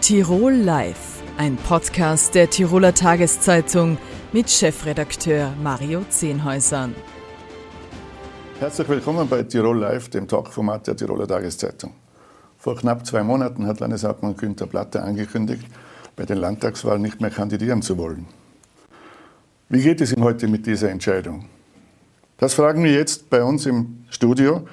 Tirol Live, ein Podcast der Tiroler Tageszeitung mit Chefredakteur Mario Zehnhäusern. Herzlich willkommen bei Tirol Live, dem Talkformat der Tiroler Tageszeitung. Vor knapp zwei Monaten hat Landeshauptmann Günther Platter angekündigt, bei den Landtagswahlen nicht mehr kandidieren zu wollen. Wie geht es ihm heute mit dieser Entscheidung? Das fragen wir jetzt bei uns im Studio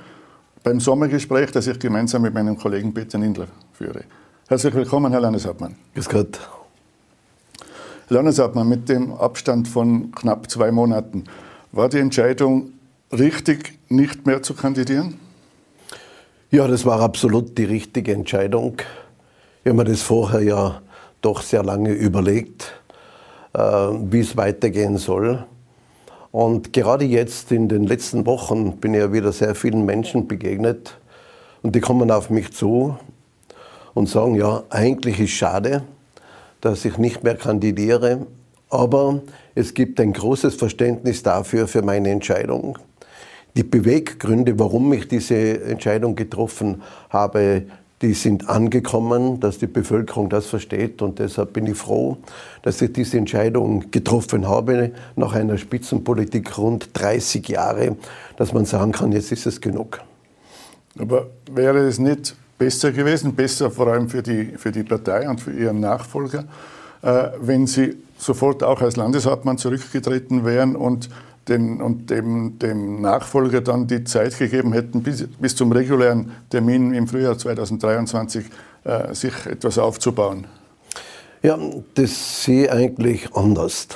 beim Sommergespräch, das ich gemeinsam mit meinem Kollegen Peter Nindler führe. Herzlich willkommen, Herr Landeshauptmann. Grüß Gott. Herr Landeshauptmann, mit dem Abstand von knapp zwei Monaten, war die Entscheidung richtig, nicht mehr zu kandidieren? Ja, das war absolut die richtige Entscheidung. Ich habe mir das vorher ja doch sehr lange überlegt, äh, wie es weitergehen soll. Und gerade jetzt in den letzten Wochen bin ich ja wieder sehr vielen Menschen begegnet und die kommen auf mich zu und sagen, ja, eigentlich ist schade, dass ich nicht mehr kandidiere, aber es gibt ein großes Verständnis dafür, für meine Entscheidung. Die Beweggründe, warum ich diese Entscheidung getroffen habe, die sind angekommen, dass die Bevölkerung das versteht und deshalb bin ich froh, dass ich diese Entscheidung getroffen habe nach einer Spitzenpolitik rund 30 Jahre, dass man sagen kann, jetzt ist es genug. Aber wäre es nicht besser gewesen, besser vor allem für die, für die Partei und für ihren Nachfolger, äh, wenn Sie sofort auch als Landeshauptmann zurückgetreten wären und, den, und dem, dem Nachfolger dann die Zeit gegeben hätten, bis, bis zum regulären Termin im Frühjahr 2023 äh, sich etwas aufzubauen? Ja, das sehe ich eigentlich anders.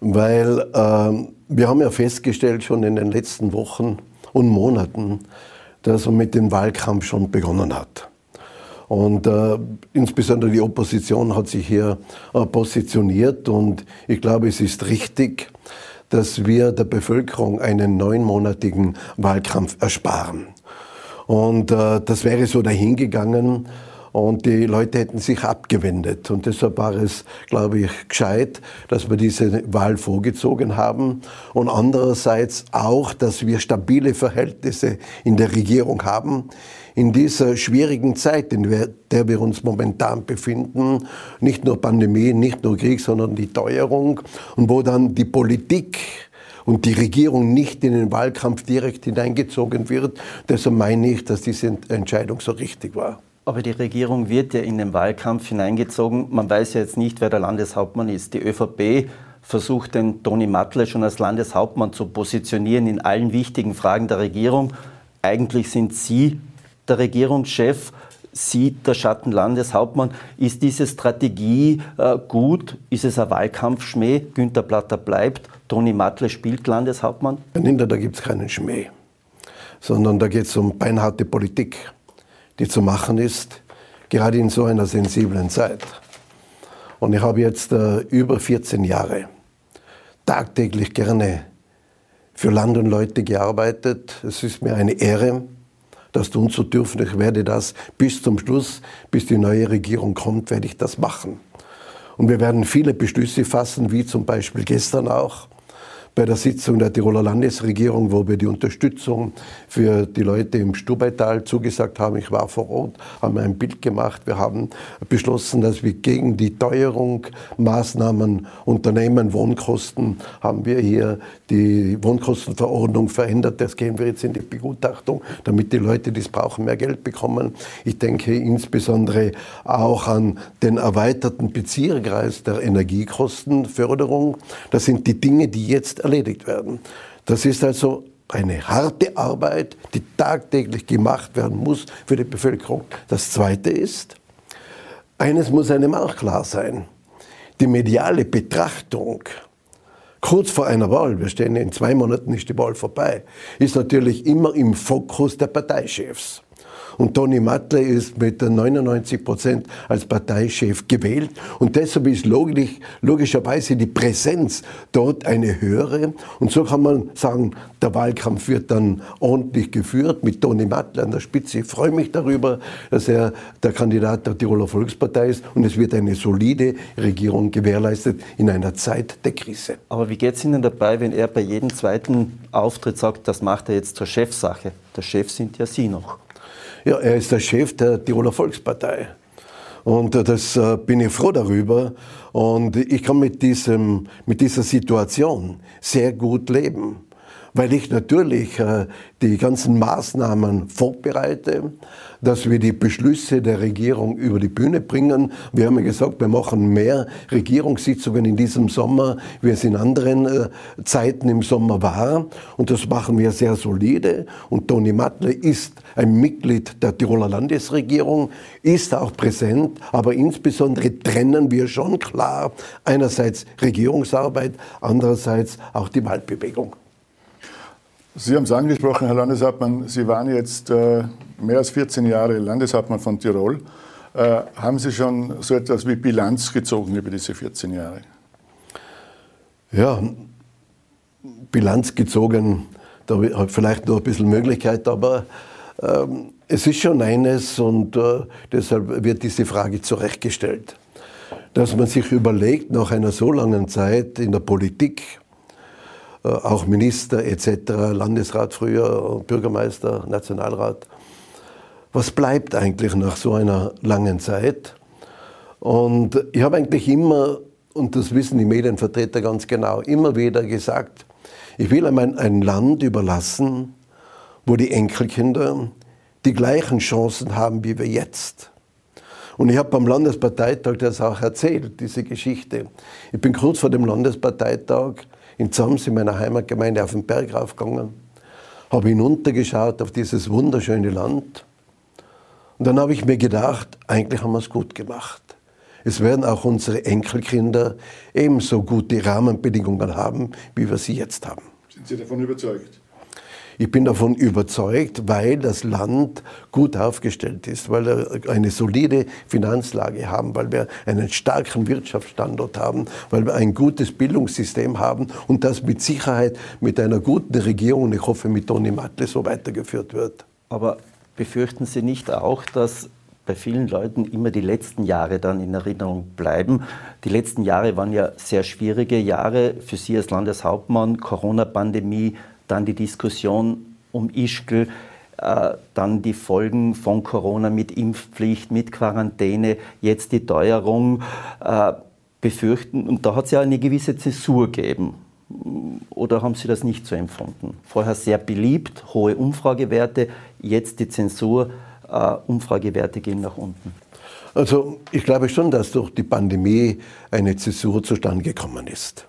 Weil äh, wir haben ja festgestellt schon in den letzten Wochen und Monaten, dass er mit dem Wahlkampf schon begonnen hat. Und äh, insbesondere die Opposition hat sich hier äh, positioniert und ich glaube, es ist richtig, dass wir der Bevölkerung einen neunmonatigen Wahlkampf ersparen. Und äh, das wäre so dahingegangen und die Leute hätten sich abgewendet. Und deshalb war es, glaube ich, gescheit, dass wir diese Wahl vorgezogen haben. Und andererseits auch, dass wir stabile Verhältnisse in der Regierung haben. In dieser schwierigen Zeit, in der wir uns momentan befinden, nicht nur Pandemie, nicht nur Krieg, sondern die Teuerung, und wo dann die Politik und die Regierung nicht in den Wahlkampf direkt hineingezogen wird. Deshalb meine ich, dass diese Entscheidung so richtig war. Aber die Regierung wird ja in den Wahlkampf hineingezogen. Man weiß ja jetzt nicht, wer der Landeshauptmann ist. Die ÖVP versucht den Toni Matle schon als Landeshauptmann zu positionieren in allen wichtigen Fragen der Regierung. Eigentlich sind Sie der Regierungschef, Sie der Schattenlandeshauptmann. Ist diese Strategie äh, gut? Ist es ein Wahlkampfschmäh? Günter Platter bleibt, Toni Matle spielt Landeshauptmann? Herr da gibt es keinen Schmäh, sondern da geht es um beinharte Politik die zu machen ist, gerade in so einer sensiblen Zeit. Und ich habe jetzt äh, über 14 Jahre tagtäglich gerne für Land und Leute gearbeitet. Es ist mir eine Ehre, das tun zu dürfen. Ich werde das bis zum Schluss, bis die neue Regierung kommt, werde ich das machen. Und wir werden viele Beschlüsse fassen, wie zum Beispiel gestern auch, bei der Sitzung der Tiroler Landesregierung, wo wir die Unterstützung für die Leute im Stubaital zugesagt haben. Ich war vor Ort, haben ein Bild gemacht. Wir haben beschlossen, dass wir gegen die Teuerung Maßnahmen unternehmen, Wohnkosten, haben wir hier die Wohnkostenverordnung verändert. Das gehen wir jetzt in die Begutachtung, damit die Leute, die es brauchen, mehr Geld bekommen. Ich denke insbesondere auch an den erweiterten Bezieherkreis der Energiekostenförderung. Das sind die Dinge, die jetzt erledigt werden. Das ist also eine harte Arbeit, die tagtäglich gemacht werden muss für die Bevölkerung. Das Zweite ist, eines muss einem auch klar sein, die mediale Betrachtung kurz vor einer Wahl, wir stehen in zwei Monaten ist die Wahl vorbei, ist natürlich immer im Fokus der Parteichefs. Und Toni Matle ist mit 99 Prozent als Parteichef gewählt. Und deshalb ist logisch, logischerweise die Präsenz dort eine höhere. Und so kann man sagen, der Wahlkampf wird dann ordentlich geführt mit Toni Matle an der Spitze. Ich freue mich darüber, dass er der Kandidat der Tiroler Volkspartei ist. Und es wird eine solide Regierung gewährleistet in einer Zeit der Krise. Aber wie geht es Ihnen dabei, wenn er bei jedem zweiten Auftritt sagt, das macht er jetzt zur Chefsache? Der Chef sind ja Sie noch. Ja, er ist der Chef der Tiroler Volkspartei. Und äh, das äh, bin ich froh darüber. Und ich kann mit, diesem, mit dieser Situation sehr gut leben weil ich natürlich äh, die ganzen Maßnahmen vorbereite, dass wir die Beschlüsse der Regierung über die Bühne bringen. Wir haben ja gesagt, wir machen mehr Regierungssitzungen in diesem Sommer, wie es in anderen äh, Zeiten im Sommer war. Und das machen wir sehr solide. Und Toni Matle ist ein Mitglied der Tiroler Landesregierung, ist auch präsent, aber insbesondere trennen wir schon klar einerseits Regierungsarbeit, andererseits auch die Waldbewegung. Sie haben es angesprochen, Herr Landeshauptmann, Sie waren jetzt äh, mehr als 14 Jahre Landeshauptmann von Tirol. Äh, haben Sie schon so etwas wie Bilanz gezogen über diese 14 Jahre? Ja, Bilanz gezogen, da habe ich vielleicht noch ein bisschen Möglichkeit, aber ähm, es ist schon eines und äh, deshalb wird diese Frage zurechtgestellt, dass man sich überlegt, nach einer so langen Zeit in der Politik, auch Minister etc., Landesrat früher, Bürgermeister, Nationalrat. Was bleibt eigentlich nach so einer langen Zeit? Und ich habe eigentlich immer, und das wissen die Medienvertreter ganz genau, immer wieder gesagt, ich will einmal ein Land überlassen, wo die Enkelkinder die gleichen Chancen haben wie wir jetzt. Und ich habe beim Landesparteitag das auch erzählt, diese Geschichte. Ich bin kurz vor dem Landesparteitag in Zams in meiner Heimatgemeinde auf den Berg raufgegangen, habe hinuntergeschaut auf dieses wunderschöne Land. Und dann habe ich mir gedacht, eigentlich haben wir es gut gemacht. Es werden auch unsere Enkelkinder ebenso gute Rahmenbedingungen haben, wie wir sie jetzt haben. Sind Sie davon überzeugt? Ich bin davon überzeugt, weil das Land gut aufgestellt ist, weil wir eine solide Finanzlage haben, weil wir einen starken Wirtschaftsstandort haben, weil wir ein gutes Bildungssystem haben und das mit Sicherheit mit einer guten Regierung, ich hoffe mit Toni Matle, so weitergeführt wird. Aber befürchten Sie nicht auch, dass bei vielen Leuten immer die letzten Jahre dann in Erinnerung bleiben. Die letzten Jahre waren ja sehr schwierige Jahre für Sie als Landeshauptmann, Corona-Pandemie, dann die Diskussion um Ischgl, äh, dann die Folgen von Corona mit Impfpflicht, mit Quarantäne, jetzt die Teuerung äh, befürchten. Und da hat es ja eine gewisse Zäsur gegeben. Oder haben Sie das nicht so empfunden? Vorher sehr beliebt, hohe Umfragewerte, jetzt die Zensur, äh, Umfragewerte gehen nach unten. Also ich glaube schon, dass durch die Pandemie eine Zäsur zustande gekommen ist.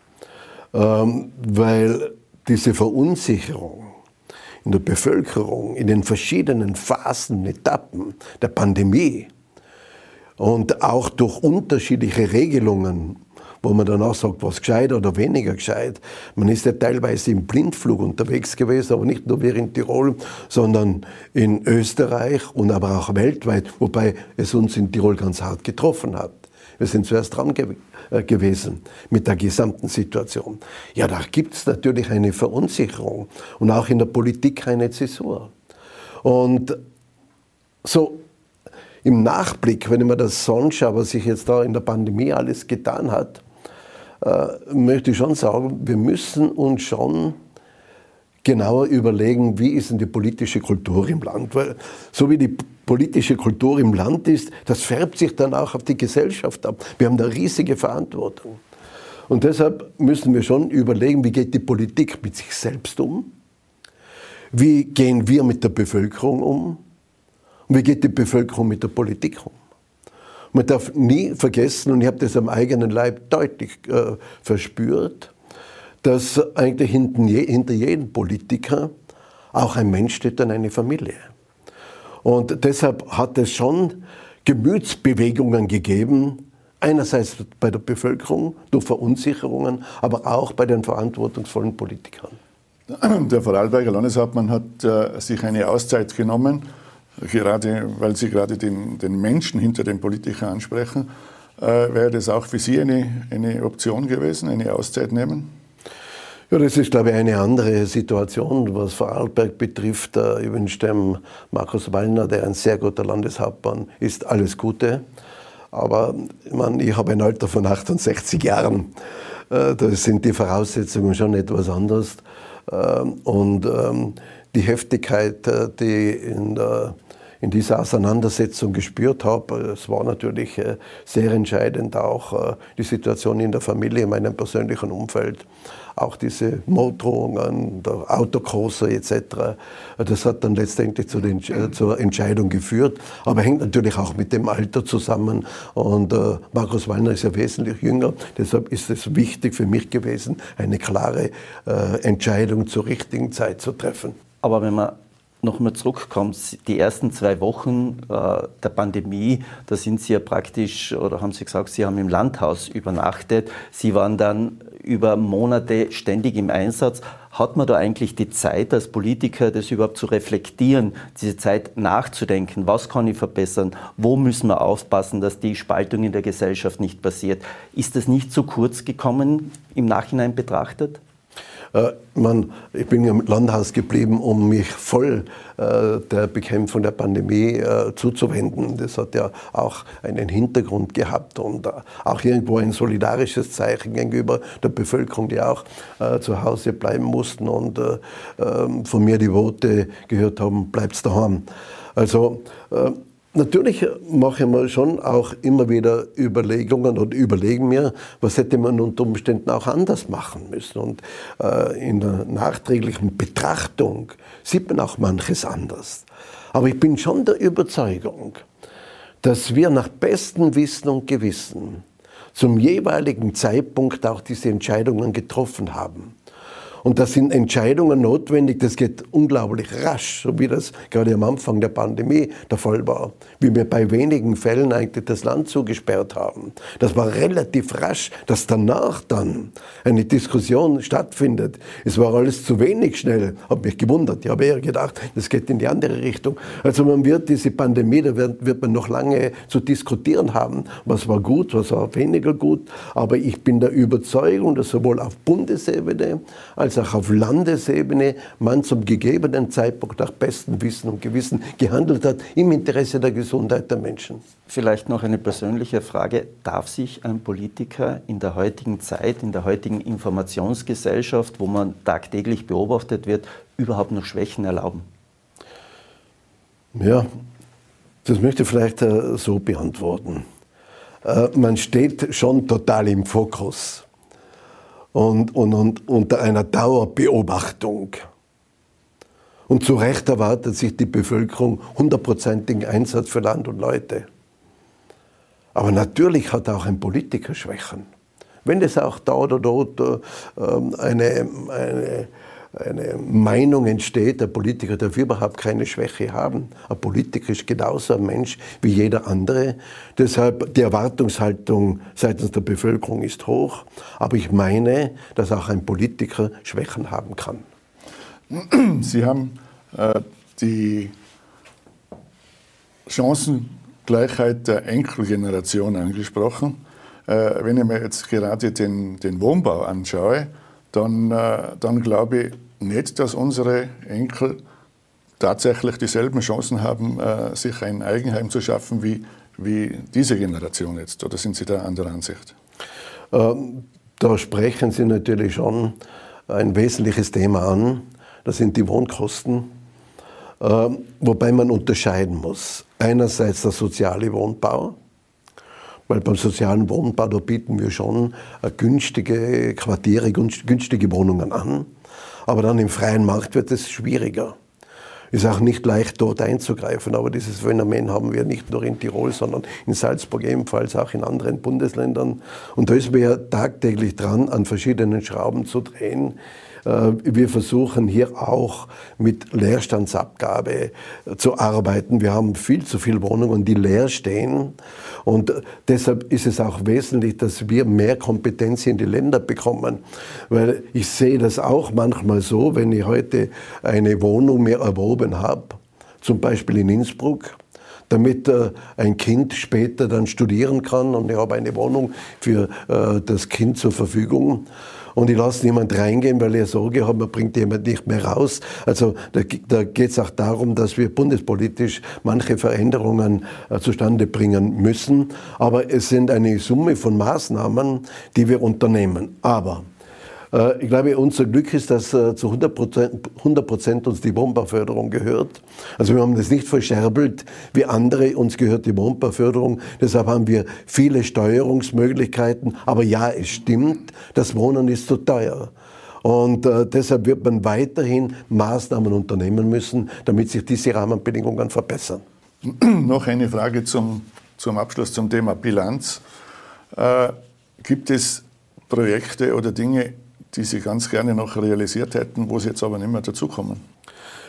Ähm, weil diese Verunsicherung in der Bevölkerung, in den verschiedenen Phasen, Etappen der Pandemie und auch durch unterschiedliche Regelungen, wo man dann auch sagt, was gescheit oder weniger gescheit. Man ist ja teilweise im Blindflug unterwegs gewesen, aber nicht nur wir in Tirol, sondern in Österreich und aber auch weltweit, wobei es uns in Tirol ganz hart getroffen hat. Wir sind zuerst dran gewesen gewesen mit der gesamten Situation. Ja, da gibt es natürlich eine Verunsicherung und auch in der Politik eine Zäsur. Und so im Nachblick, wenn ich mir das so anschaue, was sich jetzt da in der Pandemie alles getan hat, äh, möchte ich schon sagen, wir müssen uns schon genauer überlegen, wie ist denn die politische Kultur im Land. Weil so wie die politische Kultur im Land ist, das färbt sich dann auch auf die Gesellschaft ab. Wir haben da riesige Verantwortung. Und deshalb müssen wir schon überlegen, wie geht die Politik mit sich selbst um? Wie gehen wir mit der Bevölkerung um? Und wie geht die Bevölkerung mit der Politik um? Man darf nie vergessen, und ich habe das am eigenen Leib deutlich äh, verspürt, dass eigentlich hinter jedem Politiker auch ein Mensch steht und eine Familie. Und deshalb hat es schon Gemütsbewegungen gegeben, einerseits bei der Bevölkerung durch Verunsicherungen, aber auch bei den verantwortungsvollen Politikern. Der Vorarlberger Landeshauptmann hat äh, sich eine Auszeit genommen, gerade weil Sie gerade den, den Menschen hinter den Politikern ansprechen. Äh, wäre das auch für Sie eine, eine Option gewesen, eine Auszeit nehmen? Ja, das ist, glaube ich, eine andere Situation, was Vorarlberg betrifft. Ich wünsche dem Markus Wallner, der ein sehr guter Landeshauptmann ist, alles Gute. Aber ich, meine, ich habe ein Alter von 68 Jahren. Äh, da sind die Voraussetzungen schon etwas anders. Ähm, und ähm, die Heftigkeit, äh, die in der, in dieser Auseinandersetzung gespürt habe. Es war natürlich äh, sehr entscheidend auch äh, die Situation in der Familie, in meinem persönlichen Umfeld auch diese Morddrohungen, der Autokrosser etc. Das hat dann letztendlich zu den, äh, zur Entscheidung geführt, aber hängt natürlich auch mit dem Alter zusammen. Und äh, Markus Wallner ist ja wesentlich jünger, deshalb ist es wichtig für mich gewesen, eine klare äh, Entscheidung zur richtigen Zeit zu treffen. Aber wenn man nochmal zurückkommt, die ersten zwei Wochen äh, der Pandemie, da sind Sie ja praktisch, oder haben Sie gesagt, Sie haben im Landhaus übernachtet. Sie waren dann über Monate ständig im Einsatz. Hat man da eigentlich die Zeit als Politiker, das überhaupt zu reflektieren, diese Zeit nachzudenken, was kann ich verbessern, wo müssen wir aufpassen, dass die Spaltung in der Gesellschaft nicht passiert? Ist das nicht zu kurz gekommen im Nachhinein betrachtet? Äh, man, ich bin im Landhaus geblieben, um mich voll äh, der Bekämpfung der Pandemie äh, zuzuwenden. Das hat ja auch einen Hintergrund gehabt und auch irgendwo ein solidarisches Zeichen gegenüber der Bevölkerung, die auch zu Hause bleiben mussten und äh, ähm, von mir die Worte gehört haben, bleibt's daheim. Also Natürlich mache ich mir schon auch immer wieder Überlegungen und überlegen mir, was hätte man unter Umständen auch anders machen müssen. Und äh, in der nachträglichen Betrachtung sieht man auch manches anders. Aber ich bin schon der Überzeugung, dass wir nach bestem Wissen und Gewissen zum jeweiligen Zeitpunkt auch diese Entscheidungen getroffen haben. Und da sind Entscheidungen notwendig, das geht unglaublich rasch, so wie das gerade am Anfang der Pandemie der Fall war. Wie wir bei wenigen Fällen eigentlich das Land zugesperrt haben. Das war relativ rasch, dass danach dann eine Diskussion stattfindet. Es war alles zu wenig schnell, habe mich gewundert. Ich habe eher gedacht, das geht in die andere Richtung. Also man wird diese Pandemie, da wird, wird man noch lange zu diskutieren haben, was war gut, was war weniger gut. Aber ich bin der Überzeugung, dass sowohl auf Bundesebene als als auch auf Landesebene man zum gegebenen Zeitpunkt nach bestem Wissen und Gewissen gehandelt hat im Interesse der Gesundheit der Menschen. Vielleicht noch eine persönliche Frage. Darf sich ein Politiker in der heutigen Zeit, in der heutigen Informationsgesellschaft, wo man tagtäglich beobachtet wird, überhaupt noch Schwächen erlauben? Ja, das möchte ich vielleicht äh, so beantworten. Äh, man steht schon total im Fokus und, und, und unter einer Dauerbeobachtung. Und zu Recht erwartet sich die Bevölkerung hundertprozentigen Einsatz für Land und Leute. Aber natürlich hat auch ein Politiker Schwächen. Wenn es auch da oder dort äh, eine, eine eine Meinung entsteht, der Politiker darf überhaupt keine Schwäche haben. Ein Politiker ist genauso ein Mensch wie jeder andere. Deshalb die Erwartungshaltung seitens der Bevölkerung ist hoch. Aber ich meine, dass auch ein Politiker Schwächen haben kann. Sie haben äh, die Chancengleichheit der Enkelgeneration angesprochen. Äh, wenn ich mir jetzt gerade den, den Wohnbau anschaue, dann, äh, dann glaube ich nicht, dass unsere Enkel tatsächlich dieselben Chancen haben, äh, sich ein Eigenheim zu schaffen wie, wie diese Generation jetzt. Oder sind Sie da anderer Ansicht? Ähm, da sprechen Sie natürlich schon ein wesentliches Thema an. Das sind die Wohnkosten. Ähm, wobei man unterscheiden muss. Einerseits der soziale Wohnbau, weil beim sozialen Wohnbau, da bieten wir schon günstige Quartiere, günstige Wohnungen an. Aber dann im freien Markt wird es schwieriger. Ist auch nicht leicht dort einzugreifen, aber dieses Phänomen haben wir nicht nur in Tirol, sondern in Salzburg ebenfalls, auch in anderen Bundesländern. Und da ist man ja tagtäglich dran, an verschiedenen Schrauben zu drehen, wir versuchen hier auch mit Leerstandsabgabe äh, zu arbeiten. Wir haben viel zu viele Wohnungen, die leer stehen. Und äh, deshalb ist es auch wesentlich, dass wir mehr Kompetenz in die Länder bekommen. Weil ich sehe das auch manchmal so, wenn ich heute eine Wohnung mehr erworben habe, zum Beispiel in Innsbruck, damit ein Kind später dann studieren kann und ich habe eine Wohnung für das Kind zur Verfügung und ich lasse niemand reingehen, weil ich Sorge habe, man bringt jemand nicht mehr raus. Also da, da geht es auch darum, dass wir bundespolitisch manche Veränderungen äh, zustande bringen müssen. Aber es sind eine Summe von Maßnahmen, die wir unternehmen. Aber ich glaube, unser Glück ist, dass äh, zu 100 Prozent, uns die Wohnbauförderung gehört. Also wir haben das nicht verscherbelt wie andere, uns gehört die Wohnbauförderung. Deshalb haben wir viele Steuerungsmöglichkeiten. Aber ja, es stimmt, das Wohnen ist zu teuer. Und äh, deshalb wird man weiterhin Maßnahmen unternehmen müssen, damit sich diese Rahmenbedingungen verbessern. Noch eine Frage zum, zum Abschluss zum Thema Bilanz. Äh, gibt es Projekte oder Dinge, die Sie ganz gerne noch realisiert hätten, wo Sie jetzt aber nicht mehr dazukommen?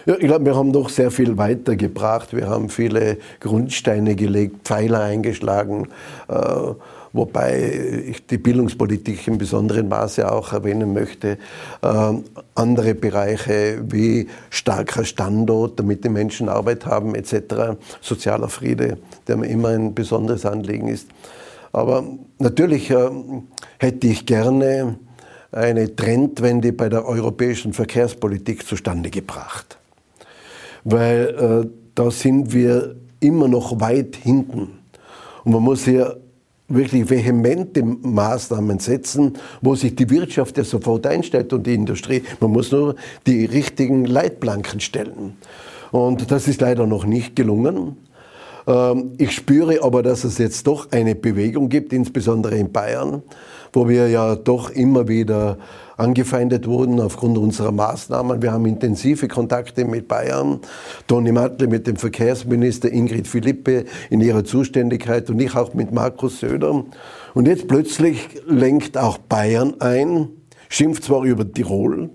Ja, ich glaube, wir haben doch sehr viel weitergebracht. Wir haben viele Grundsteine gelegt, Pfeiler eingeschlagen. Äh, wobei ich die Bildungspolitik im besonderen Maße auch erwähnen möchte. Ähm, andere Bereiche wie starker Standort, damit die Menschen Arbeit haben etc., sozialer Friede, der mir immer ein besonderes Anliegen ist. Aber natürlich äh, hätte ich gerne eine Trendwende bei der europäischen Verkehrspolitik zustande gebracht. Weil äh, da sind wir immer noch weit hinten. Und man muss hier wirklich vehemente Maßnahmen setzen, wo sich die Wirtschaft ja sofort einstellt und die Industrie. Man muss nur die richtigen Leitplanken stellen. Und das ist leider noch nicht gelungen. Ähm, ich spüre aber, dass es jetzt doch eine Bewegung gibt, insbesondere in Bayern, wo wir ja doch immer wieder angefeindet wurden aufgrund unserer Maßnahmen. Wir haben intensive Kontakte mit Bayern. Toni Matle mit dem Verkehrsminister, Ingrid Philippe in ihrer Zuständigkeit und ich auch mit Markus Söder. Und jetzt plötzlich lenkt auch Bayern ein, schimpft zwar über Tirol,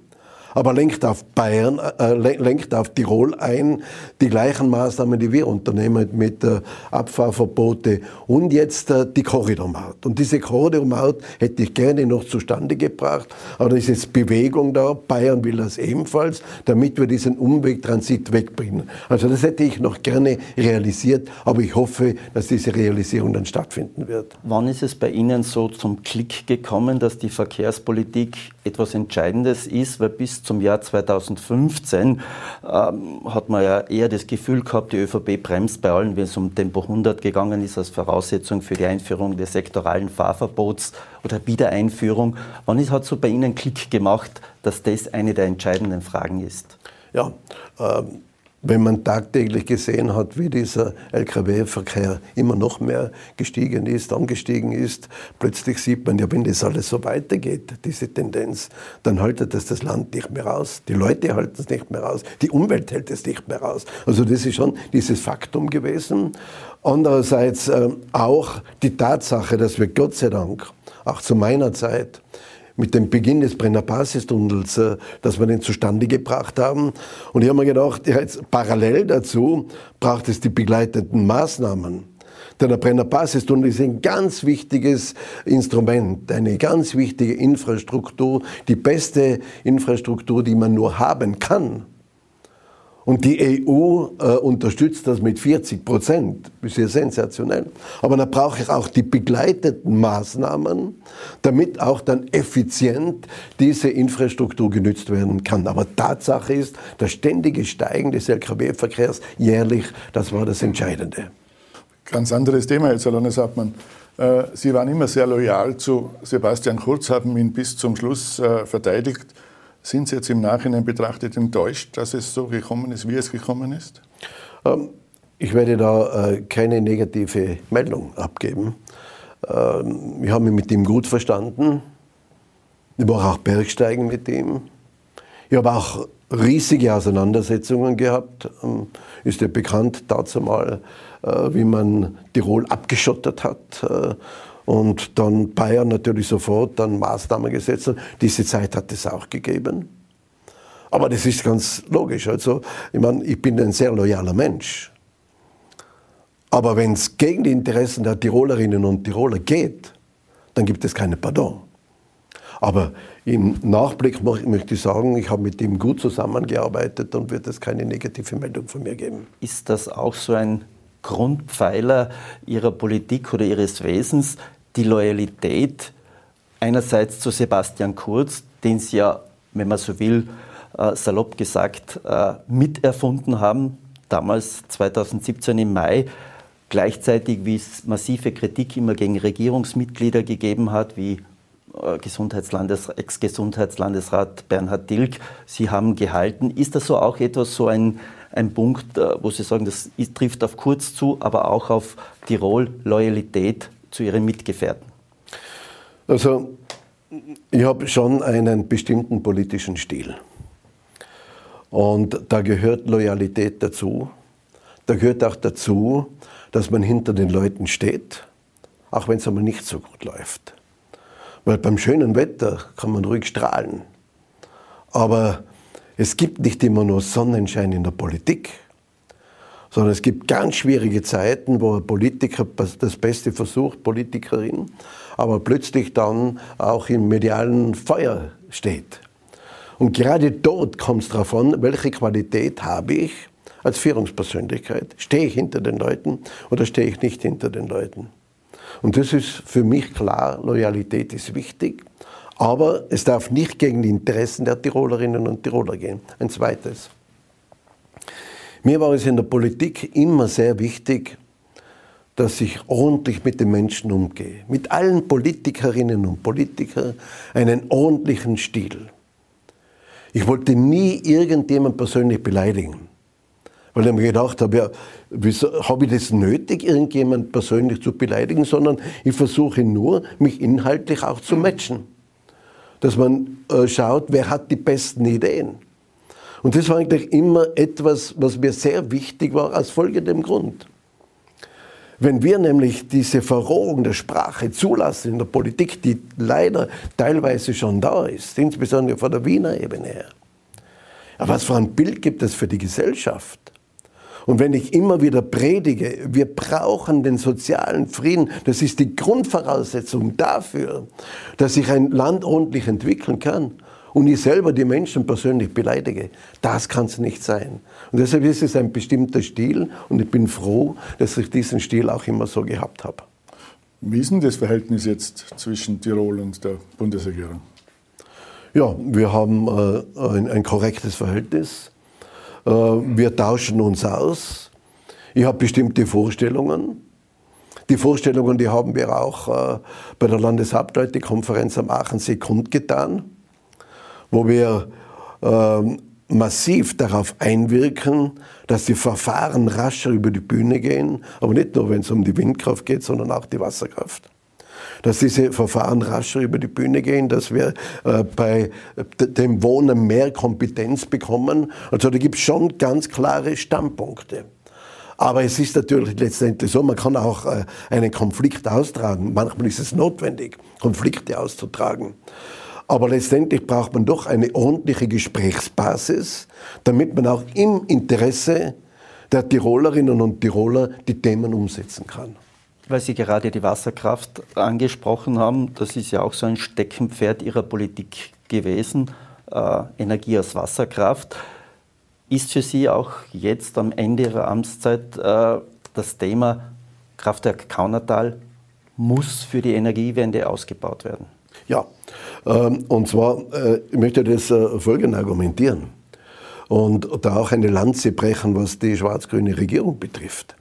aber lenkt auf Bayern, äh, lenkt auf Tirol ein, die gleichen Maßnahmen, die wir unternehmen mit äh, Abfahrverbote und jetzt äh, die Korridormaut. Und diese Korridormaut hätte ich gerne noch zustande gebracht, aber da ist jetzt Bewegung da, Bayern will das ebenfalls, damit wir diesen Umwegtransit wegbringen. Also das hätte ich noch gerne realisiert, aber ich hoffe, dass diese Realisierung dann stattfinden wird. Wann ist es bei Ihnen so zum Klick gekommen, dass die Verkehrspolitik etwas Entscheidendes ist, weil bis zum Jahr 2015 ähm, hat man ja eher das Gefühl gehabt, die ÖVP bremst bei allen, wenn es um Tempo 100 gegangen ist, als Voraussetzung für die Einführung des sektoralen Fahrverbots oder Wiedereinführung. Wann hat so bei Ihnen Klick gemacht, dass das eine der entscheidenden Fragen ist? Ja, ähm wenn man tagtäglich gesehen hat, wie dieser Lkw-Verkehr immer noch mehr gestiegen ist, angestiegen ist, plötzlich sieht man ja, wenn das alles so weitergeht, diese Tendenz, dann haltet es das Land nicht mehr aus. Die Leute halten es nicht mehr aus. Die Umwelt hält es nicht mehr aus. Also das ist schon dieses Faktum gewesen. Andererseits äh, auch die Tatsache, dass wir Gott sei Dank, auch zu meiner Zeit, mit dem Beginn des Brenner Basistunnels, äh, dass wir den zustande gebracht haben. Und ich habe mir gedacht, ja, jetzt parallel dazu braucht es die begleitenden Maßnahmen. Denn der Brenner Basistunnel ist ein ganz wichtiges Instrument, eine ganz wichtige Infrastruktur, die beste Infrastruktur, die man nur haben kann. Und die EU äh, unterstützt das mit 40 Prozent. Das ist ja sensationell. Aber da brauche ich auch die begleiteten Maßnahmen, damit auch dann effizient diese Infrastruktur genützt werden kann. Aber Tatsache ist, das ständige Steigen des Lkw-Verkehrs jährlich, das war das Entscheidende. Ganz anderes Thema jetzt, Herr Landeshauptmann. Äh, Sie waren immer sehr loyal zu Sebastian Kurz, haben ihn bis zum Schluss äh, verteidigt. Sind Sie jetzt im Nachhinein betrachtet enttäuscht, dass es so gekommen ist, wie es gekommen ist? Ähm, ich werde da äh, keine negative Meldung abgeben. Ähm, ich habe mich mit ihm gut verstanden. Ich war auch Bergsteigen mit ihm. Ich habe auch riesige Auseinandersetzungen gehabt. Ähm, ist ja bekannt dazu mal, äh, wie man Tirol abgeschottet hat. Und dann Bayern natürlich sofort dann Maßnahmen gesetzt hat. Diese Zeit hat es auch gegeben. Aber das ist ganz logisch. Also, ich meine, ich bin ein sehr loyaler Mensch. Aber wenn es gegen die Interessen der Tirolerinnen und Tiroler geht, dann gibt es keine Pardon. Aber im Nachblick möchte ich sagen, ich habe mit ihm gut zusammengearbeitet und wird es keine negative Meldung von mir geben. Ist das auch so ein Grundpfeiler Ihrer Politik oder Ihres Wesens, die Loyalität einerseits zu Sebastian Kurz, den Sie ja, wenn man so will, äh, salopp gesagt, äh, miterfunden haben, damals 2017 im Mai, gleichzeitig wie es massive Kritik immer gegen Regierungsmitglieder gegeben hat, wie äh, Gesundheitslandes, Ex-Gesundheitslandesrat Bernhard Dilk. Sie haben gehalten. Ist das so auch etwas, so ein, ein Punkt, wo Sie sagen, das trifft auf Kurz zu, aber auch auf Tirol Loyalität zu Ihren Mitgefährten? Also ich habe schon einen bestimmten politischen Stil. Und da gehört Loyalität dazu. Da gehört auch dazu, dass man hinter den Leuten steht, auch wenn es einmal nicht so gut läuft. Weil beim schönen Wetter kann man ruhig strahlen. Aber es gibt nicht immer nur Sonnenschein in der Politik, sondern es gibt ganz schwierige Zeiten, wo ein Politiker das Beste versucht, Politikerin, aber plötzlich dann auch im medialen Feuer steht. Und gerade dort kommt es darauf an, welche Qualität habe ich als Führungspersönlichkeit. Stehe ich hinter den Leuten oder stehe ich nicht hinter den Leuten? Und das ist für mich klar, Loyalität ist wichtig, aber es darf nicht gegen die Interessen der Tirolerinnen und Tiroler gehen. Ein zweites. Mir war es in der Politik immer sehr wichtig, dass ich ordentlich mit den Menschen umgehe. Mit allen Politikerinnen und Politikern einen ordentlichen Stil. Ich wollte nie irgendjemand persönlich beleidigen. Weil ich mir gedacht habe, ja, habe ich das nötig, irgendjemand persönlich zu beleidigen, sondern ich versuche nur, mich inhaltlich auch zu matchen. Dass man äh, schaut, wer hat die besten Ideen. Und das war eigentlich immer etwas, was mir sehr wichtig war, aus folgendem Grund. Wenn wir nämlich diese Verrohung der Sprache zulassen in der Politik, die leider teilweise schon da ist, insbesondere von der Wiener Ebene her, was für ein Bild gibt es für die Gesellschaft? Und wenn ich immer wieder predige, wir brauchen den sozialen Frieden, das ist die Grundvoraussetzung dafür, dass sich ein Land ordentlich entwickeln kann und ich selber die Menschen persönlich beleidige. Das kann es nicht sein. Und deshalb ist es ein bestimmter Stil und ich bin froh, dass ich diesen Stil auch immer so gehabt habe. Wie ist denn das Verhältnis jetzt zwischen Tirol und der Bundesregierung? Ja, wir haben äh, ein, ein, korrektes Verhältnis. Äh, wir tauschen uns aus. Ich habe bestimmte Vorstellungen. Die Vorstellungen, die haben wir auch äh, bei der Landeshauptleutekonferenz am Aachensee kundgetan wo wir ähm, massiv darauf einwirken, dass die Verfahren rascher über die Bühne gehen, aber nicht nur, wenn es um die Windkraft geht, sondern auch die Wasserkraft. Dass diese Verfahren rascher über die Bühne gehen, dass wir äh, bei dem Wohnen mehr Kompetenz bekommen. Also da gibt es schon ganz klare Standpunkte. Aber es ist natürlich letztendlich so, man kann auch äh, einen Konflikt austragen. Manchmal ist es notwendig, Konflikte auszutragen. Aber letztendlich braucht man doch eine ordentliche Gesprächsbasis, damit man auch im Interesse der Tirolerinnen und Tiroler die Themen umsetzen kann. Weil Sie gerade die Wasserkraft angesprochen haben, das ist ja auch so ein Steckenpferd Ihrer Politik gewesen, äh, Energie aus Wasserkraft. Ist für Sie auch jetzt am Ende Ihrer Amtszeit äh, das Thema Kraftwerk Kaunertal muss für die Energiewende ausgebaut werden? Ja, ähm, und zwar, äh, ich möchte das äh, folgend argumentieren und da auch eine Lanze brechen, was die schwarz-grüne Regierung betrifft.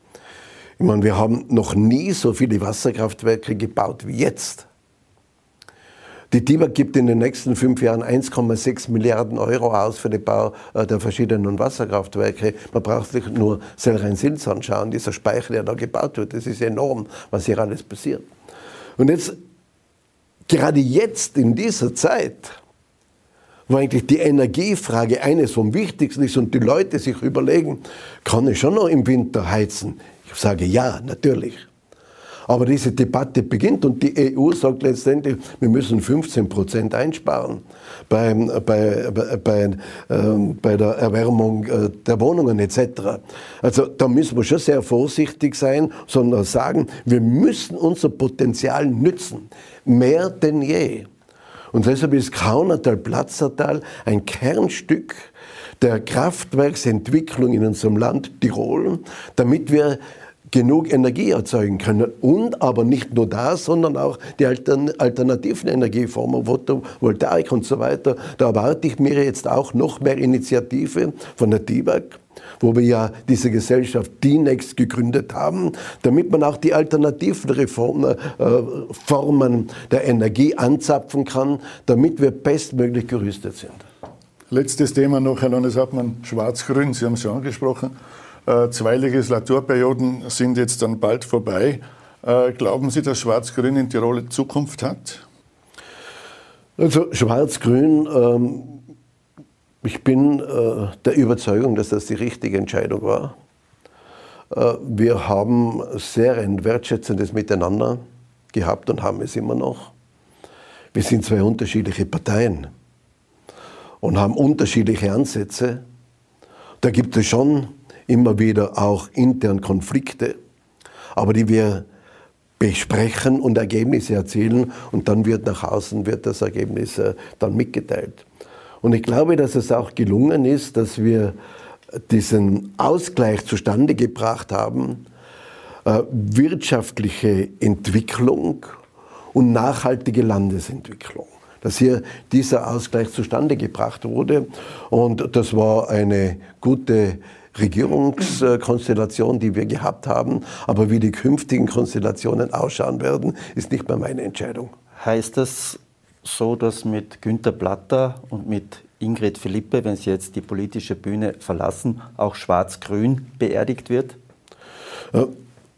Ich meine, wir haben noch nie so viele Wasserkraftwerke gebaut wie jetzt. Die TIBA gibt in den nächsten fünf Jahren 1,6 Milliarden Euro aus für den Bau äh, der verschiedenen Wasserkraftwerke. Man braucht sich nur Selrein-Sils anschauen, dieser Speicher, der da gebaut wird. Das ist enorm, was hier alles passiert. Und jetzt gerade jetzt in dieser Zeit, wo eigentlich die Energiefrage eines vom Wichtigsten ist und die Leute sich überlegen, kann ich schon noch im Winter heizen? Ich sage ja, natürlich. Aber diese Debatte beginnt und die EU sagt letztendlich, wir müssen 15 Prozent einsparen bei, bei, bei, äh, bei der Erwärmung äh, der Wohnungen etc. Also da müssen wir schon sehr vorsichtig sein, sondern sagen, wir müssen unser Potenzial nützen, mehr denn je. Und deshalb ist Kaunertal-Platzertal ein Kernstück der Kraftwerksentwicklung in unserem Land Tirol, damit wir genug Energie erzeugen können. Und aber nicht nur das, sondern auch die alternativen Energieformen, Photovoltaik und so weiter. Da erwarte ich mir jetzt auch noch mehr Initiative von der TIBAG, wo wir ja diese Gesellschaft D-Next gegründet haben, damit man auch die alternativen Reformen, äh, Formen der Energie anzapfen kann, damit wir bestmöglich gerüstet sind. Letztes Thema noch, Herr Landeshauptmann, Schwarz-Grün, Sie haben es schon angesprochen. Äh, zwei Legislaturperioden sind jetzt dann bald vorbei. Äh, glauben Sie, dass Schwarz-Grün in Tirol Zukunft hat? Also Schwarz-Grün, ähm, ich bin äh, der Überzeugung, dass das die richtige Entscheidung war. Äh, wir haben sehr ein wertschätzendes Miteinander gehabt und haben es immer noch. Wir sind zwei unterschiedliche Parteien und haben unterschiedliche Ansätze. Da gibt es schon immer wieder auch intern Konflikte, aber die wir besprechen und Ergebnisse erzielen und dann wird nach außen wird das Ergebnis äh, dann mitgeteilt. Und ich glaube, dass es auch gelungen ist, dass wir diesen Ausgleich zustande gebracht haben, äh, wirtschaftliche Entwicklung und nachhaltige Landesentwicklung dass hier dieser Ausgleich zustande gebracht wurde. Und das war eine gute Regierungskonstellation, die wir gehabt haben. Aber wie die künftigen Konstellationen ausschauen werden, ist nicht mehr meine Entscheidung. Heißt das so, dass mit Günter Platter und mit Ingrid Philippe, wenn sie jetzt die politische Bühne verlassen, auch Schwarz-Grün beerdigt wird?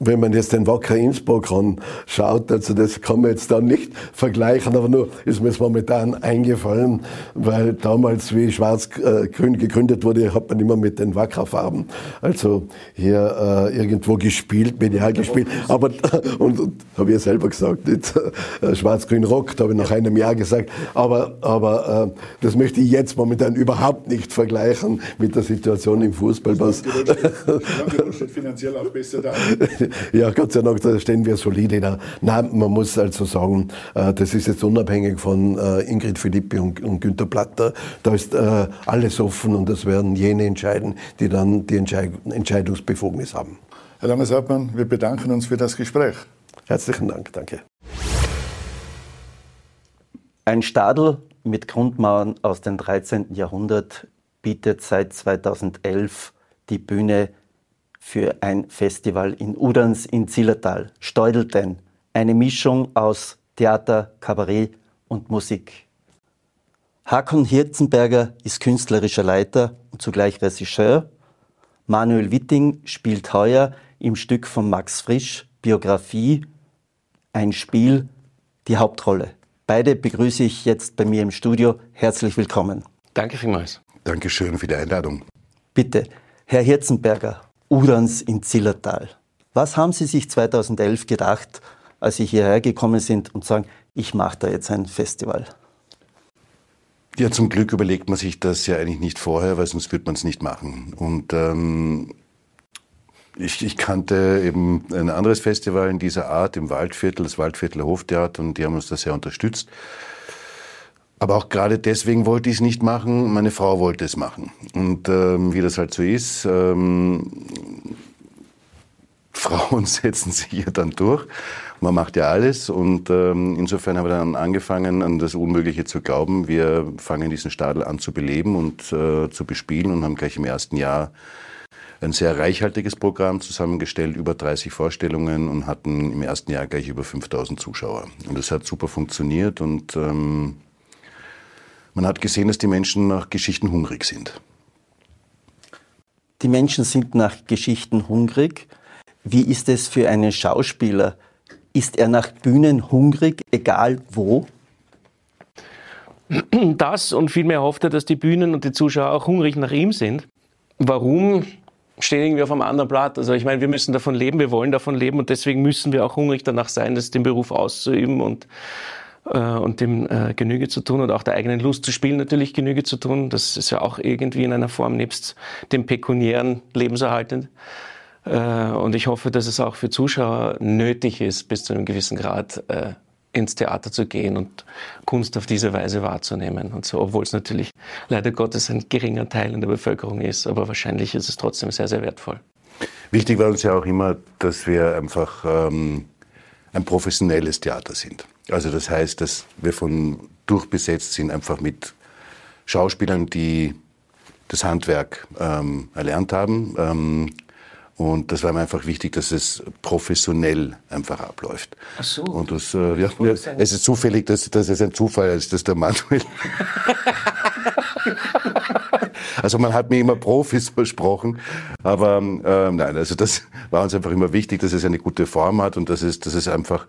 Wenn man jetzt den Wacker Innsbruck anschaut, also das kann man jetzt dann nicht vergleichen, aber nur ist mir es momentan eingefallen, weil damals, wie Schwarz-Grün gegründet wurde, hat man immer mit den Wackerfarben, also hier äh, irgendwo gespielt, medial gespielt, aber, und, und habe ich ja selber gesagt, äh, Schwarz-Grün rockt, habe ich nach einem Jahr gesagt, aber, aber äh, das möchte ich jetzt momentan überhaupt nicht vergleichen mit der Situation im Fußball. Was, finanziell auch besser da. ja, Gott sei Dank, da stehen wir solide da. Nein, man muss also sagen, äh, das ist jetzt unabhängig von äh, Ingrid Philippi und, und Günter Platter. Da ist äh, alles offen und das werden jene entscheiden, die dann die Entscheidungsbefugnis haben. Herr Landeshauptmann, wir bedanken uns für das Gespräch. Herzlichen Dank, danke. Ein Stadel mit Grundmauern aus dem 13. Jahrhundert bietet seit 2011 die Bühne für ein Festival in Udans in Zillertal, Steudelten. Eine Mischung aus Theater, Kabarett und Musik. Hakon Hirzenberger ist künstlerischer Leiter und zugleich Regisseur. Manuel Witting spielt heuer im Stück von Max Frisch Biografie ein Spiel die Hauptrolle. Beide begrüße ich jetzt bei mir im Studio. Herzlich willkommen. Danke vielmals. Dankeschön für die Einladung. Bitte, Herr Hirzenberger, Udans in Zillertal. Was haben Sie sich 2011 gedacht, als Sie hierher gekommen sind und sagen, ich mache da jetzt ein Festival? Ja, zum Glück überlegt man sich das ja eigentlich nicht vorher, weil sonst würde man es nicht machen. Und ähm, ich, ich, kannte eben ein anderes Festival in dieser Art im Waldviertel, das Waldviertler Hoftheater, und die haben uns da sehr unterstützt. Aber auch gerade deswegen wollte ich es nicht machen. Meine Frau wollte es machen. Und ähm, wie das halt so ist, ähm, Frauen setzen sich ja dann durch. Man macht ja alles. Und ähm, insofern haben wir dann angefangen, an das Unmögliche zu glauben. Wir fangen diesen Stadel an zu beleben und äh, zu bespielen und haben gleich im ersten Jahr ein sehr reichhaltiges Programm zusammengestellt, über 30 Vorstellungen und hatten im ersten Jahr gleich über 5000 Zuschauer. Und das hat super funktioniert und ähm, man hat gesehen, dass die Menschen nach Geschichten hungrig sind. Die Menschen sind nach Geschichten hungrig. Wie ist es für einen Schauspieler? Ist er nach Bühnen hungrig, egal wo? Das und vielmehr hofft er, dass die Bühnen und die Zuschauer auch hungrig nach ihm sind. Warum? Stehen irgendwie auf einem anderen Blatt. Also ich meine, wir müssen davon leben, wir wollen davon leben und deswegen müssen wir auch hungrig danach sein, das den Beruf auszuüben und und dem äh, Genüge zu tun und auch der eigenen Lust zu spielen natürlich Genüge zu tun. Das ist ja auch irgendwie in einer Form nebst dem pekuniären lebenserhaltend. Äh, und ich hoffe, dass es auch für Zuschauer nötig ist, bis zu einem gewissen Grad äh, ins Theater zu gehen und Kunst auf diese Weise wahrzunehmen und so, obwohl es natürlich leider Gottes ein geringer Teil in der Bevölkerung ist, aber wahrscheinlich ist es trotzdem sehr, sehr wertvoll. Wichtig war uns ja auch immer, dass wir einfach ähm, ein professionelles Theater sind. Also das heißt, dass wir von durchbesetzt sind einfach mit Schauspielern, die das Handwerk ähm, erlernt haben. Ähm, und das war mir einfach wichtig, dass es professionell einfach abläuft. Ach so. Und das, äh, ja, ja, es ist zufällig, dass, dass es ein Zufall ist, dass der Manuel. also man hat mir immer Profis versprochen, aber ähm, nein, also das war uns einfach immer wichtig, dass es eine gute Form hat und dass es, dass es einfach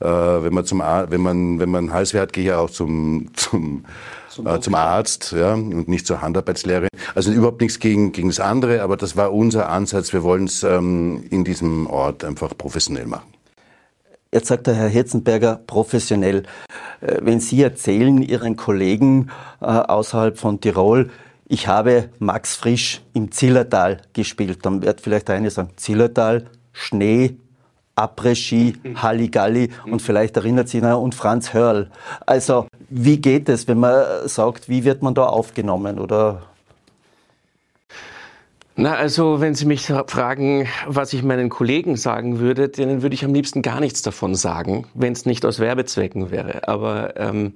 äh, wenn man zum wenn man wenn man Halsweh hat, gehe ich auch zum zum zum, äh, zum Arzt ja und nicht zur Handarbeitslehre. Also überhaupt nichts gegen gegen das andere, aber das war unser Ansatz. Wir wollen es ähm, in diesem Ort einfach professionell machen. Jetzt sagt der Herr Hitzenberger professionell. Äh, wenn Sie erzählen Ihren Kollegen äh, außerhalb von Tirol, ich habe Max Frisch im Zillertal gespielt, dann wird vielleicht eine sagen, Zillertal, Schnee, Après-Ski, Halligalli und vielleicht erinnert sich noch und Franz Hörl. Also wie geht es, wenn man sagt, wie wird man da aufgenommen oder na, also wenn Sie mich fragen, was ich meinen Kollegen sagen würde, denen würde ich am liebsten gar nichts davon sagen, wenn es nicht aus Werbezwecken wäre. Aber ähm,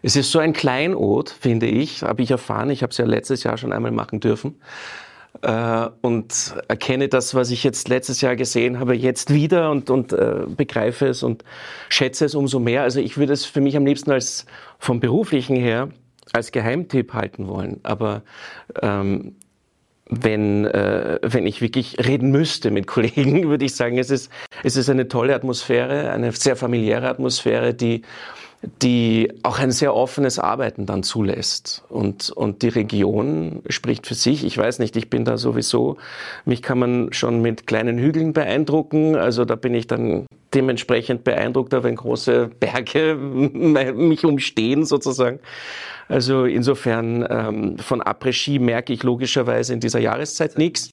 es ist so ein Kleinod, finde ich, habe ich erfahren. Ich habe es ja letztes Jahr schon einmal machen dürfen äh, und erkenne das, was ich jetzt letztes Jahr gesehen habe, jetzt wieder und, und äh, begreife es und schätze es umso mehr. Also ich würde es für mich am liebsten als vom beruflichen her als Geheimtipp halten wollen. Aber ähm, wenn, äh, wenn ich wirklich reden müsste mit Kollegen, würde ich sagen, es ist, es ist eine tolle Atmosphäre, eine sehr familiäre Atmosphäre, die die auch ein sehr offenes Arbeiten dann zulässt. Und, und die Region spricht für sich. Ich weiß nicht, ich bin da sowieso, mich kann man schon mit kleinen Hügeln beeindrucken. Also da bin ich dann dementsprechend beeindruckter, wenn große Berge mich umstehen sozusagen. Also insofern ähm, von Après-Ski merke ich logischerweise in dieser Jahreszeit nichts.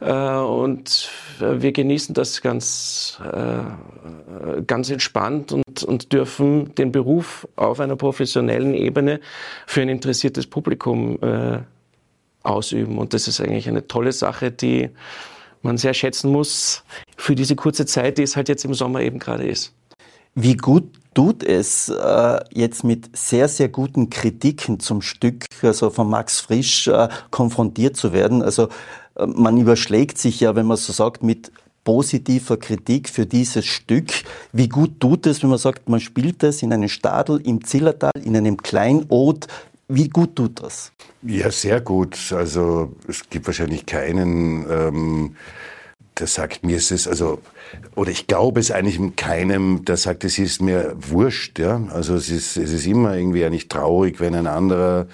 Äh, und wir genießen das ganz, äh, ganz entspannt und, und dürfen den Beruf auf einer professionellen Ebene für ein interessiertes Publikum äh, ausüben. Und das ist eigentlich eine tolle Sache, die man sehr schätzen muss für diese kurze Zeit, die es halt jetzt im Sommer eben gerade ist. Wie gut tut es äh, jetzt mit sehr, sehr guten Kritiken zum Stück, also von Max Frisch, äh, konfrontiert zu werden? Also äh, man überschlägt sich ja, wenn man so sagt, mit positiver Kritik für dieses Stück. Wie gut tut es, wenn man sagt, man spielt es in einem Stadel im Zillertal, in einem Kleinod? Wie gut tut das? Ja, sehr gut. Also es gibt wahrscheinlich keinen, ähm, der sagt, mir ist es, also, oder ich glaube es eigentlich keinem, der sagt, es ist mir wurscht. Ja? Also es ist, es ist immer irgendwie eigentlich traurig, wenn ein anderer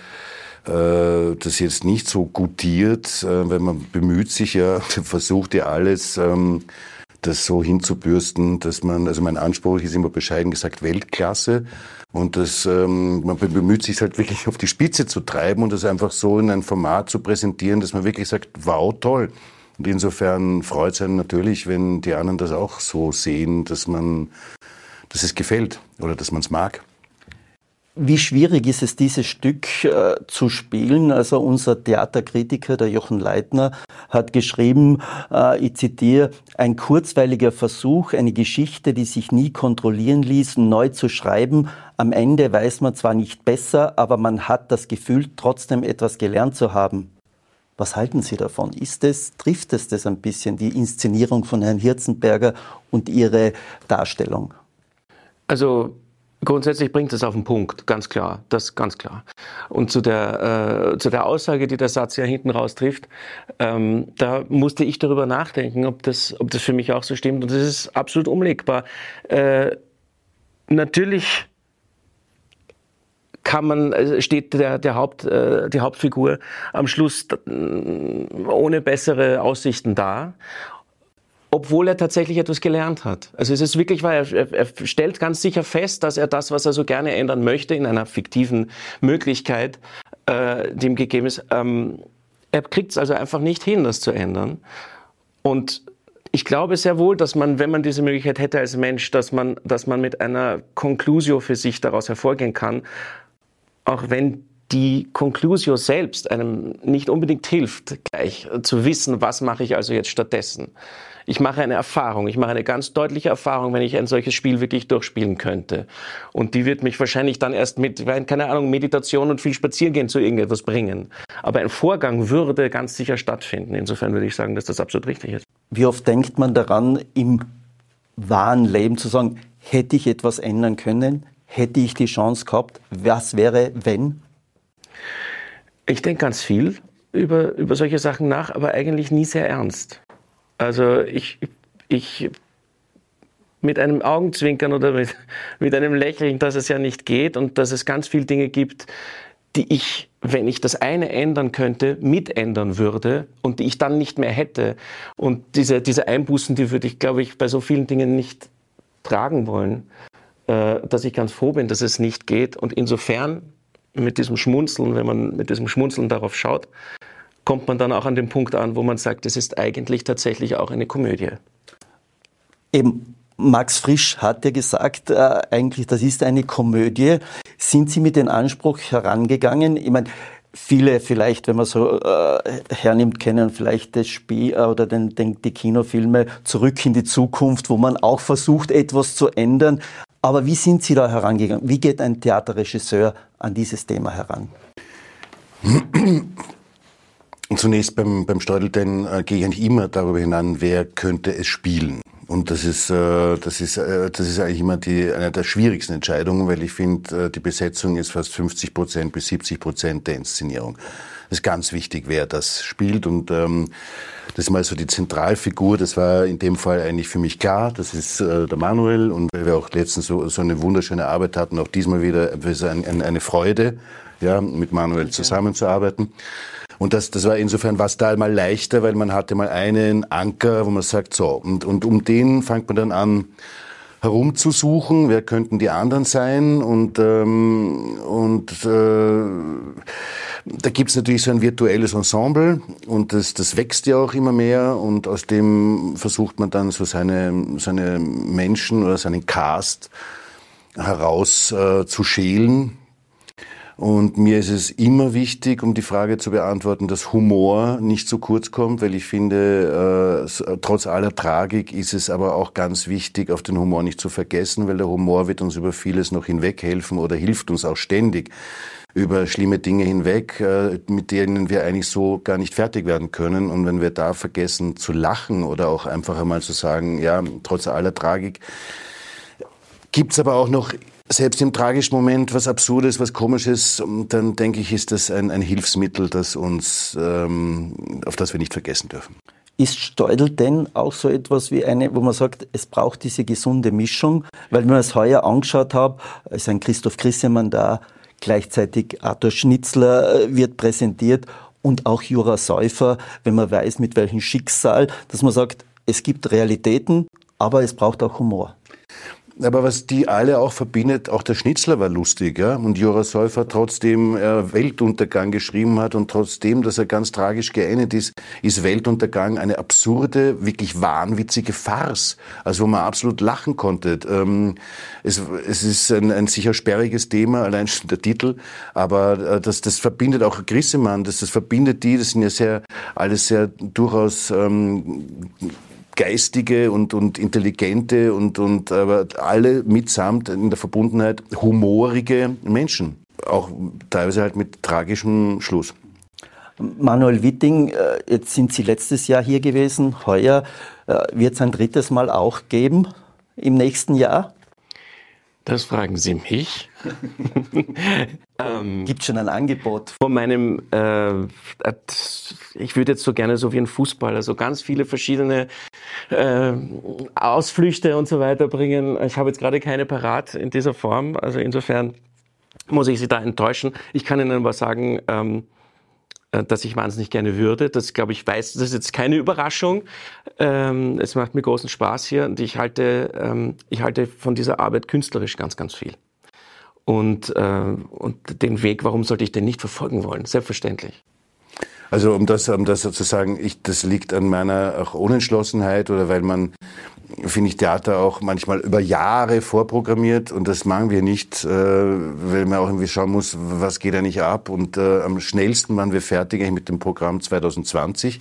äh, das jetzt nicht so gutiert, äh, weil man bemüht sich ja, versucht ja alles, ähm, das so hinzubürsten, dass man, also mein Anspruch ist immer bescheiden gesagt Weltklasse und das, ähm, man bemüht sich halt wirklich auf die Spitze zu treiben und das einfach so in ein Format zu präsentieren, dass man wirklich sagt, wow, toll. Und insofern freut es einen natürlich, wenn die anderen das auch so sehen, dass man, dass es gefällt oder dass man es mag. Wie schwierig ist es, dieses Stück äh, zu spielen? Also unser Theaterkritiker, der Jochen Leitner, hat geschrieben, äh, ich zitiere, ein kurzweiliger Versuch, eine Geschichte, die sich nie kontrollieren ließ, neu zu schreiben. Am Ende weiß man zwar nicht besser, aber man hat das Gefühl, trotzdem etwas gelernt zu haben. Was halten Sie davon? Ist es, trifft es das ein bisschen, die Inszenierung von Herrn Hirzenberger und Ihre Darstellung? Also Grundsätzlich bringt es auf den Punkt, ganz klar, das ganz klar. Und zu der, äh, zu der Aussage, die der Satz ja hinten raus trifft, ähm, da musste ich darüber nachdenken, ob das, ob das für mich auch so stimmt. Und das ist absolut umlegbar. Äh, natürlich kann man, äh, steht der, der Haupt, äh, die Hauptfigur am Schluss ohne bessere Aussichten da obwohl er tatsächlich etwas gelernt hat. Also es ist wirklich wahr, er, er, stellt ganz sicher fest, dass er das, was er so gerne ändern möchte, in einer fiktiven Möglichkeit, äh, die ihm gegeben ist, ähm, er kriegt es also einfach nicht hin, das zu ändern. Und ich glaube sehr wohl, dass man, wenn man diese Möglichkeit hätte als Mensch, dass man, dass man mit einer Conclusio für sich daraus hervorgehen kann, auch wenn die Conclusio selbst einem nicht unbedingt hilft, gleich zu wissen, was mache ich also jetzt stattdessen. Ich mache eine Erfahrung, ich mache eine ganz deutliche Erfahrung, wenn ich ein solches Spiel wirklich durchspielen könnte. Und die wird mich wahrscheinlich dann erst mit, keine Ahnung, Meditation und viel Spaziergehen zu irgendetwas bringen. Aber ein Vorgang würde ganz sicher stattfinden. Insofern würde ich sagen, dass das absolut richtig ist. Wie oft denkt man daran, im wahren Leben zu sagen, hätte ich etwas ändern können? Hätte ich die Chance gehabt? Was wäre, wenn? Ich denke ganz viel über, über solche Sachen nach, aber eigentlich nie sehr ernst. Also ich, ich mit einem Augenzwinkern oder mit, mit einem Lächeln, dass es ja nicht geht und dass es ganz viele Dinge gibt, die ich, wenn ich das eine ändern könnte, mitändern würde und die ich dann nicht mehr hätte. Und diese, diese Einbußen, die würde ich, glaube ich, bei so vielen Dingen nicht tragen wollen, äh, dass ich ganz froh bin, dass es nicht geht. Und insofern mit diesem Schmunzeln, wenn man mit diesem Schmunzeln darauf schaut, kommt man dann auch an den Punkt an, wo man sagt, es ist eigentlich tatsächlich auch eine Komödie. Eben, Max Frisch hat ja gesagt, äh, eigentlich, das ist eine Komödie. Sind Sie mit dem Anspruch herangegangen? Ich meine, viele vielleicht, wenn man so äh, hernimmt, kennen vielleicht das Spiel äh, oder den, den, die Kinofilme Zurück in die Zukunft, wo man auch versucht, etwas zu ändern. Aber wie sind Sie da herangegangen? Wie geht ein Theaterregisseur an dieses Thema heran? Zunächst beim, beim Steudelten äh, gehe ich eigentlich immer darüber hinan, wer könnte es spielen. Und das ist, äh, das ist, äh, das ist eigentlich immer die, eine der schwierigsten Entscheidungen, weil ich finde, äh, die Besetzung ist fast 50 Prozent bis 70 Prozent der Inszenierung. Das ist ganz wichtig, wer das spielt. Und ähm, das ist mal so die Zentralfigur. Das war in dem Fall eigentlich für mich klar. Das ist äh, der Manuel. Und weil wir auch letztens so, so eine wunderschöne Arbeit hatten, auch diesmal wieder ein, ein, eine Freude, ja, mit Manuel zusammenzuarbeiten. Und das, das war insofern was da mal leichter, weil man hatte mal einen Anker, wo man sagt, so, und, und um den fängt man dann an, herumzusuchen, wer könnten die anderen sein? Und, ähm, und äh, da gibt's natürlich so ein virtuelles Ensemble und das, das wächst ja auch immer mehr und aus dem versucht man dann so seine, seine Menschen oder seinen Cast heraus äh, zu schälen und mir ist es immer wichtig, um die Frage zu beantworten, dass Humor nicht zu kurz kommt, weil ich finde, äh, trotz aller Tragik ist es aber auch ganz wichtig, auf den Humor nicht zu vergessen, weil der Humor wird uns über vieles noch hinweghelfen oder hilft uns auch ständig über schlimme Dinge hinweg, äh, mit denen wir eigentlich so gar nicht fertig werden können. Und wenn wir da vergessen zu lachen oder auch einfach einmal zu sagen, ja, trotz aller Tragik, gibt's aber auch noch selbst im tragischen Moment was Absurdes, was Komisches, dann denke ich, ist das ein, ein Hilfsmittel, das uns, ähm, auf das wir nicht vergessen dürfen. Ist Steudel denn auch so etwas wie eine, wo man sagt, es braucht diese gesunde Mischung? Weil wenn man es heuer angeschaut hat, ist ein Christoph Christemann da, gleichzeitig Arthur Schnitzler äh, wird präsentiert und auch Jura Säufer, wenn man weiß, mit welchem Schicksal, dass man sagt, es gibt Realitäten, aber es braucht auch Humor. Aber was die alle auch verbindet, auch der Schnitzler war lustig, ja. Und Jura Säufer, trotzdem er Weltuntergang geschrieben hat und trotzdem, dass er ganz tragisch geendet ist, ist Weltuntergang eine absurde, wirklich wahnwitzige Farce. Also wo man absolut lachen konnte. Ähm, es, es ist ein, ein sicher sperriges Thema, allein schon der Titel. Aber äh, das, das verbindet auch Grissemann, das, das verbindet die, das sind ja sehr, alles sehr durchaus, ähm, geistige und, und intelligente und, und aber alle mitsamt in der Verbundenheit humorige Menschen. Auch teilweise halt mit tragischem Schluss. Manuel Witting, äh, jetzt sind Sie letztes Jahr hier gewesen. Heuer äh, wird es ein drittes Mal auch geben im nächsten Jahr? Das fragen Sie mich. ähm, Gibt schon ein Angebot? Von meinem, äh, ich würde jetzt so gerne so wie ein Fußballer so ganz viele verschiedene äh, Ausflüchte und so weiter bringen. Ich habe jetzt gerade keine parat in dieser Form. Also insofern muss ich Sie da enttäuschen. Ich kann Ihnen aber sagen, ähm, äh, dass ich wahnsinnig gerne würde. Das glaube ich weiß, das ist jetzt keine Überraschung. Ähm, es macht mir großen Spaß hier und ich halte, ähm, ich halte von dieser Arbeit künstlerisch ganz, ganz viel. Und, äh, und den Weg, warum sollte ich den nicht verfolgen wollen? Selbstverständlich. Also um das, um das sozusagen, ich, das liegt an meiner auch Unentschlossenheit oder weil man finde ich Theater auch manchmal über Jahre vorprogrammiert und das machen wir nicht, äh, weil man auch irgendwie schauen muss, was geht da nicht ab. Und äh, am schnellsten waren wir fertig mit dem Programm 2020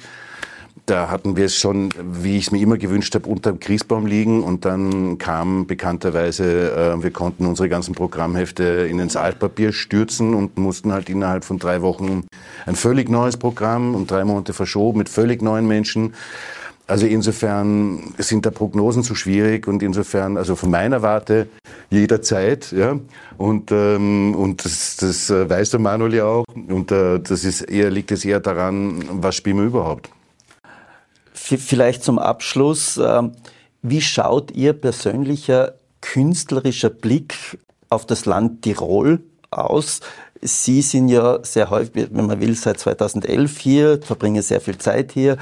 da hatten wir es schon, wie ich es mir immer gewünscht habe, unter dem Christbaum liegen und dann kam bekannterweise, äh, wir konnten unsere ganzen Programmhefte in ins Altpapier stürzen und mussten halt innerhalb von drei Wochen ein völlig neues Programm und drei Monate verschoben mit völlig neuen Menschen. Also insofern sind da Prognosen zu schwierig und insofern, also von meiner Warte jederzeit, ja. Und, ähm, und das, das äh, weiß der Manuel ja auch. Und äh, das ist eher, liegt es eher daran, was spielen wir überhaupt. Vielleicht zum Abschluss, ähm, wie schaut Ihr persönlicher künstlerischer Blick auf das Land Tirol aus? Sie sind ja sehr häufig, wenn man will, seit 2011 hier, verbringen sehr viel Zeit hier.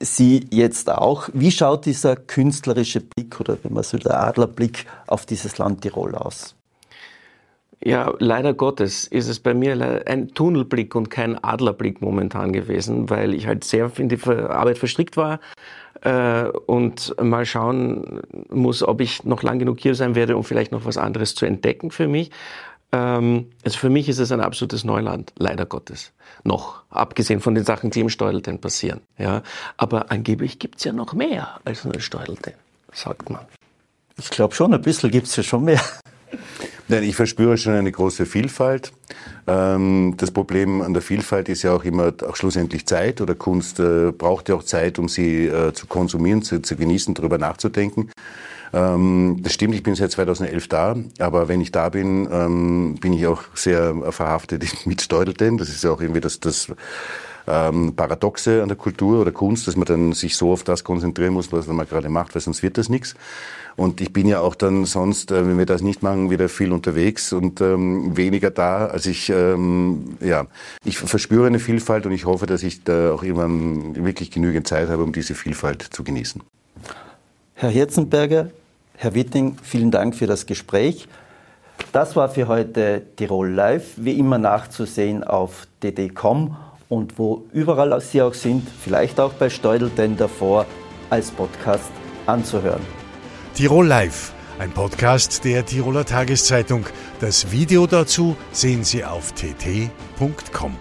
Sie jetzt auch. Wie schaut dieser künstlerische Blick oder wenn man so der Adlerblick auf dieses Land Tirol aus? Ja, leider Gottes ist es bei mir ein Tunnelblick und kein Adlerblick momentan gewesen, weil ich halt sehr in die Arbeit verstrickt war äh, und mal schauen muss, ob ich noch lang genug hier sein werde, um vielleicht noch was anderes zu entdecken für mich. Ähm, also für mich ist es ein absolutes Neuland, leider Gottes. Noch, abgesehen von den Sachen, die im Steudelten passieren. Ja, aber angeblich gibt's ja noch mehr als nur Steudelten, sagt man. Ich glaube schon, ein bisschen gibt's ja schon mehr. Nein, ich verspüre schon eine große Vielfalt. Ähm, das Problem an der Vielfalt ist ja auch immer auch schlussendlich Zeit oder Kunst äh, braucht ja auch Zeit, um sie äh, zu konsumieren, zu, zu genießen, darüber nachzudenken. Ähm, das stimmt, ich bin seit 2011 da, aber wenn ich da bin, ähm, bin ich auch sehr verhaftet mit Steudelten. Das ist ja auch irgendwie das, das Paradoxe an der Kultur oder Kunst, dass man dann sich so auf das konzentrieren muss, was man gerade macht, weil sonst wird das nichts. Und ich bin ja auch dann sonst, äh, wenn wir das nicht machen, wieder viel unterwegs und ähm, weniger da. Also ich, ähm, ja, ich verspüre eine Vielfalt und ich hoffe, dass ich da auch irgendwann wirklich genügend Zeit habe, um diese Vielfalt zu genießen. Herr Hirzenberger, Herr Witting, vielen Dank für das Gespräch. Das war für heute Tirol Live, wie immer nachzusehen auf dd.com und wo überall Sie auch sind, vielleicht auch bei Steudel denn davor, als Podcast anzuhören. Tirol Live, ein Podcast der Tiroler Tageszeitung. Das Video dazu sehen Sie auf tt.com.